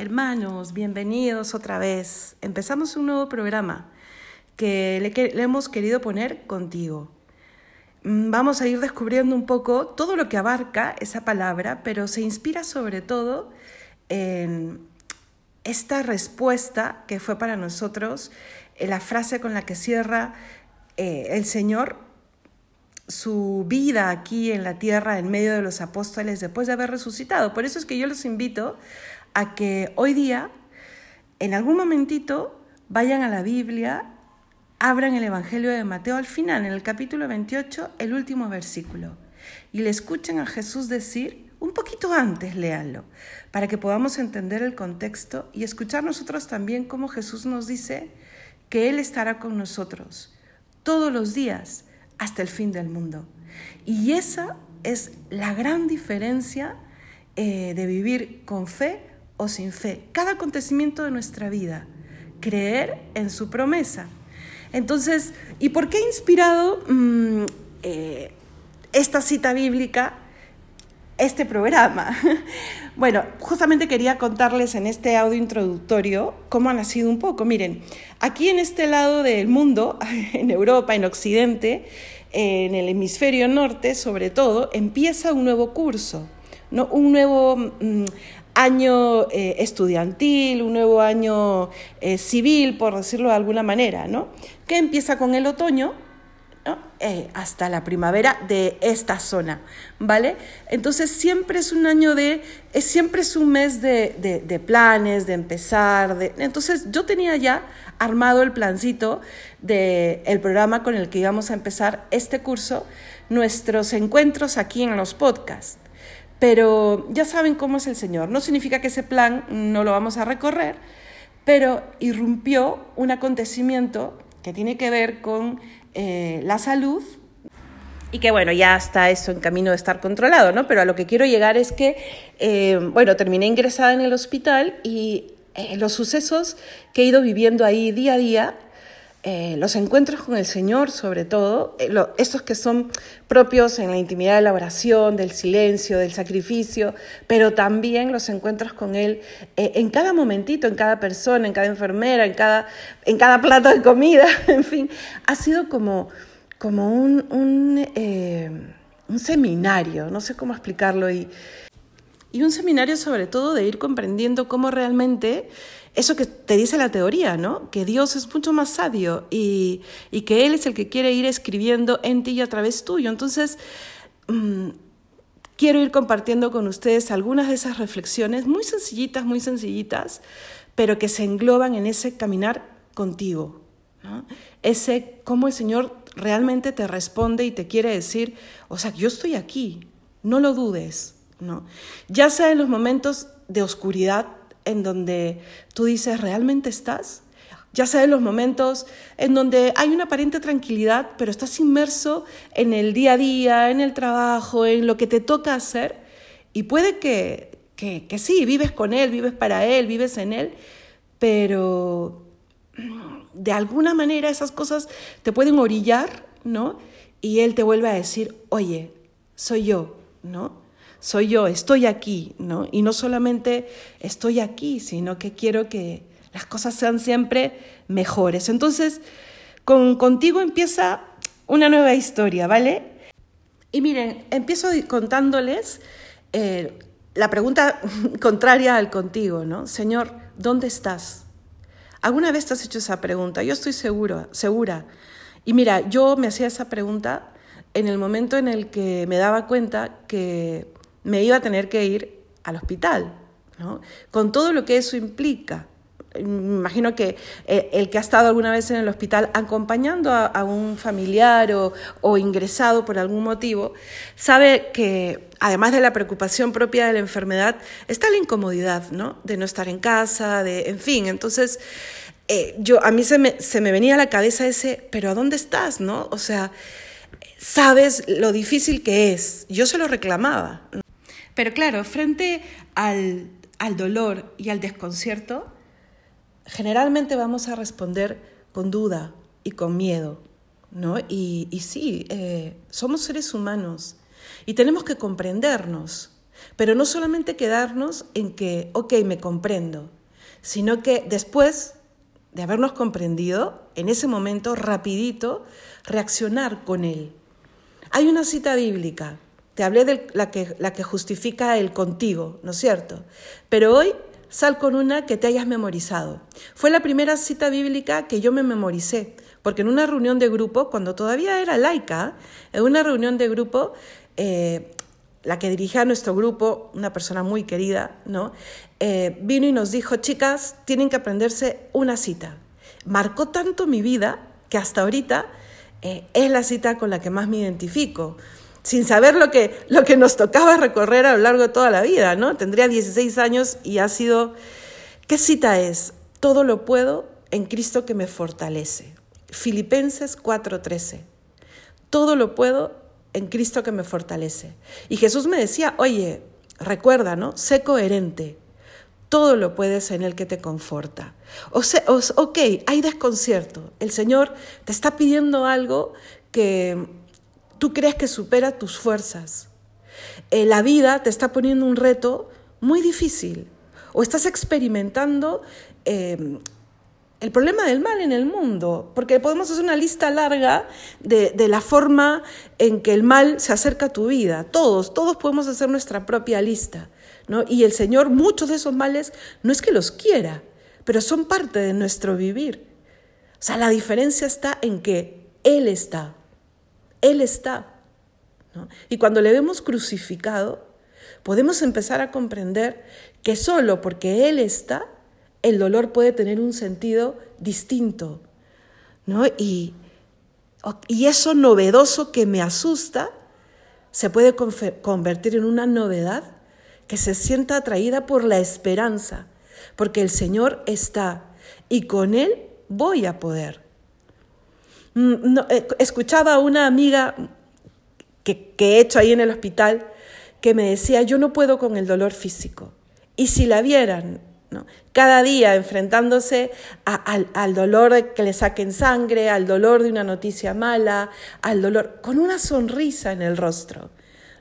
Hermanos, bienvenidos otra vez. Empezamos un nuevo programa que le, hemos querido poner contigo. Mm, vamos a ir descubriendo un poco todo lo que abarca esa palabra, pero se inspira sobre todo en esta respuesta que fue para nosotros la frase con la que cierra eh, el Señor su vida aquí en la tierra en medio de los apóstoles después de haber resucitado. Por eso es que yo los invito a que hoy día, en algún momentito, vayan a la Biblia, abran el Evangelio de Mateo al final, en el capítulo 28, el último versículo, y le escuchen a Jesús decir, un poquito antes léanlo, para que podamos entender el contexto y escuchar nosotros también cómo Jesús nos dice que Él estará con nosotros todos los días hasta el fin del mundo. Y esa es la gran diferencia eh, de vivir con fe o sin fe, cada acontecimiento de nuestra vida, creer en su promesa. Entonces, ¿y por qué he inspirado mm, eh, esta cita bíblica, este programa? bueno, justamente quería contarles en este audio introductorio cómo ha nacido un poco. Miren, aquí en este lado del mundo, en Europa, en Occidente, en el hemisferio norte sobre todo, empieza un nuevo curso. ¿no? un nuevo mm, año eh, estudiantil, un nuevo año eh, civil, por decirlo de alguna manera, ¿no? que empieza con el otoño eh, hasta la primavera de esta zona, ¿vale? Entonces siempre es un año de, es, siempre es un mes de, de, planes, de empezar, de, entonces yo tenía ya armado el plancito del el programa con el que íbamos a empezar este curso, nuestros encuentros aquí en los podcasts. Pero ya saben cómo es el Señor. No significa que ese plan no lo vamos a recorrer, pero irrumpió un acontecimiento que tiene que ver con eh, la salud y que bueno, ya está eso en camino de estar controlado, ¿no? Pero a lo que quiero llegar es que, eh, bueno, terminé ingresada en el hospital y eh, los sucesos que he ido viviendo ahí día a día eh, los encuentros con el Señor, sobre todo, eh, estos que son propios en la intimidad de la oración, del silencio, del sacrificio, pero también los encuentros con Él eh, en cada momentito, en cada persona, en cada enfermera, en cada, en cada plato de comida, en fin, ha sido como, como un, un, un seminario, no sé cómo explicarlo, y, y un seminario sobre todo de ir comprendiendo cómo realmente eso que te dice la teoría, ¿no? Que Dios es mucho más sabio y, que Él es el que quiere ir escribiendo en ti y a través tuyo. Entonces, mm, quiero ir compartiendo con ustedes algunas de esas reflexiones muy sencillitas, muy sencillitas, pero que se engloban en ese caminar contigo, ¿no? Ese cómo el Señor realmente te responde y te quiere decir, o sea, yo estoy aquí, no lo dudes, ¿no? Ya sea en los momentos de oscuridad en donde tú dices, ¿realmente estás? Ya en los momentos en donde hay una aparente tranquilidad, pero estás inmerso en el día a día, en el trabajo, en lo que te toca hacer, y puede que, que, que sí, vives con Él, vives para Él, vives en Él, pero de alguna manera esas cosas te pueden orillar, ¿no? Y Él te vuelve a decir, oye, soy yo, ¿no? Soy yo, estoy aquí, ¿no? Y no solamente estoy aquí, sino que quiero que las cosas sean siempre mejores. Entonces, con, contigo empieza una nueva historia, ¿vale? Y miren, empiezo contándoles eh, la pregunta contraria al contigo, ¿no? Señor, ¿dónde estás? ¿Alguna vez te has hecho esa pregunta? Yo estoy seguro, segura. Y mira, yo me hacía esa pregunta en el momento en el que me daba cuenta que me iba a tener que ir al hospital, ¿no? con todo lo que eso implica. Me imagino que eh, el que ha estado alguna vez en el hospital acompañando a, un familiar o, ingresado por algún motivo, sabe que además de la preocupación propia de la enfermedad, está la incomodidad ¿no? de no estar en casa, de, en fin, entonces... Eh, yo, a mí se me, se me venía a la cabeza ese, pero ¿a dónde estás? ¿no? O sea, sabes lo difícil que es. Yo se lo reclamaba. Pero claro, frente al, dolor y al desconcierto, generalmente vamos a responder con duda y con miedo, ¿no? Y, sí, eh, somos seres humanos y tenemos que comprendernos. Pero no solamente quedarnos en que, ok, me comprendo, sino que después de habernos comprendido, en ese momento, rapidito, reaccionar con él. Hay una cita bíblica, te hablé de la que, justifica el contigo, ¿no es cierto? Pero hoy sal con una que te hayas memorizado. Fue la primera cita bíblica que yo me memoricé, porque en una reunión de grupo, cuando todavía era laica, en una reunión de grupo, eh, la que dirigía nuestro grupo, una persona muy querida, ¿no? Eh, vino y nos dijo, chicas, tienen que aprenderse una cita. Marcó tanto mi vida que hasta ahorita eh, es la cita con la que más me identifico, sin saber lo que, lo que nos tocaba recorrer a lo largo de toda la vida, ¿no? Tendría 16 años y ha sido... ¿Qué cita es? Todo lo puedo en Cristo que me fortalece. Filipenses 4:13. Todo lo puedo en Cristo que me fortalece. Y Jesús me decía, oye, recuerda, ¿no? Sé coherente. Todo lo puedes en el que te conforta. O sea, ok, hay desconcierto. El Señor te está pidiendo algo que tú crees que supera tus fuerzas. Eh, la vida te está poniendo un reto muy difícil. O estás experimentando eh, el problema del mal en el mundo, porque podemos hacer una lista larga de, de, la forma en que el mal se acerca a tu vida. Todos, todos podemos hacer nuestra propia lista. ¿no? Y el Señor, muchos de esos males, no es que los quiera, pero son parte de nuestro vivir. O sea, la diferencia está en que Él está. Él está. ¿no? Y cuando le vemos crucificado, podemos empezar a comprender que solo porque Él está, el dolor puede tener un sentido distinto. ¿no? Y, y eso novedoso que me asusta se puede convertir en una novedad que se sienta atraída por la esperanza, porque el Señor está y con Él voy a poder. Mm, eh, escuchaba a una amiga que, he hecho ahí en el hospital que me decía, yo no puedo con el dolor físico. Y si la vieran cada día enfrentándose al, dolor de que le saquen sangre, al dolor de una noticia mala, al dolor, con una sonrisa en el rostro.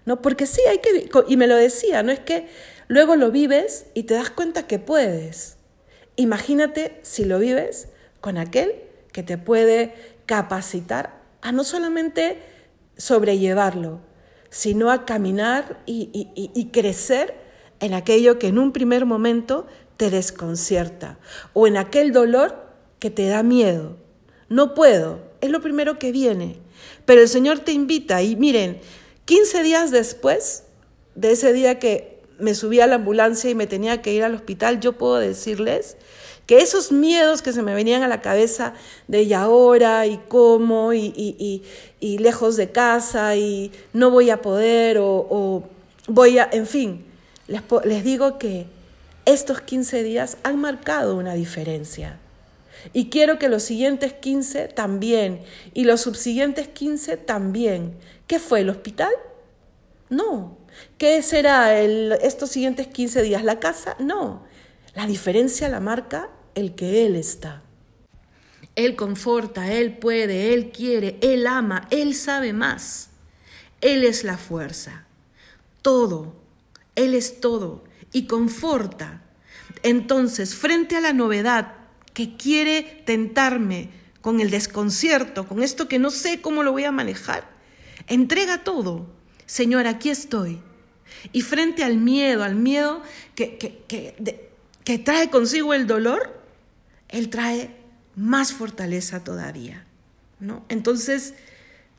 ¿no? Porque sí, hay que, y me lo decía, no es que luego lo vives y te das cuenta que puedes. Imagínate si lo vives con aquel que te puede capacitar a no solamente sobrellevarlo, sino a caminar y crecer en aquello que en un primer momento te desconcierta o en aquel dolor que te da miedo. No puedo, es lo primero que viene. Pero el Señor te invita y miren, 15 días después de ese día que me subí a la ambulancia y me tenía que ir al hospital, yo puedo decirles que esos miedos que se me venían a la cabeza de y ahora y cómo y, y, lejos de casa y no voy a poder o, o voy a, en fin, les, les digo que estos 15 días han marcado una diferencia. Y quiero que los siguientes 15 también, y los subsiguientes 15 también. ¿Qué fue el hospital? No. ¿Qué será el, estos siguientes 15 días? ¿La casa? No. La diferencia la marca el que Él está. Él conforta, Él puede, Él quiere, Él ama, Él sabe más. Él es la fuerza. Todo. Él es todo y conforta. Entonces, frente a la novedad que quiere tentarme con el desconcierto, con esto que no sé cómo lo voy a manejar, entrega todo. Señor, aquí estoy. Y frente al miedo, al miedo que, que, trae consigo el dolor, Él trae más fortaleza todavía. ¿no? Entonces,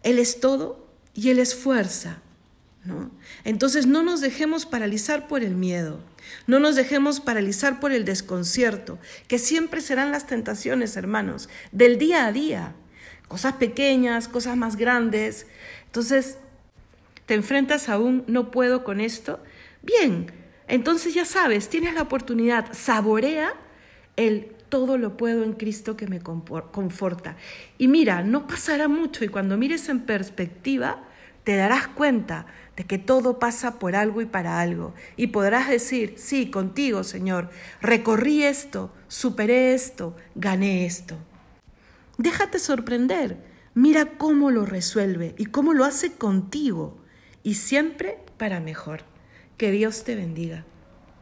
Él es todo y Él es fuerza. Entonces no nos dejemos paralizar por el miedo, no nos dejemos paralizar por el desconcierto, que siempre serán las tentaciones, hermanos, del día a día, cosas pequeñas, cosas más grandes. Entonces, te enfrentas a un no puedo con esto. Bien, entonces ya sabes, tienes la oportunidad, saborea el todo lo puedo en Cristo que me conforta. Y mira, no pasará mucho y cuando mires en perspectiva, te darás cuenta de que todo pasa por algo y para algo. Y podrás decir, sí, contigo, Señor, recorrí esto, superé esto, gané esto. Déjate sorprender, mira cómo lo resuelve y cómo lo hace contigo y siempre para mejor. Que Dios te bendiga.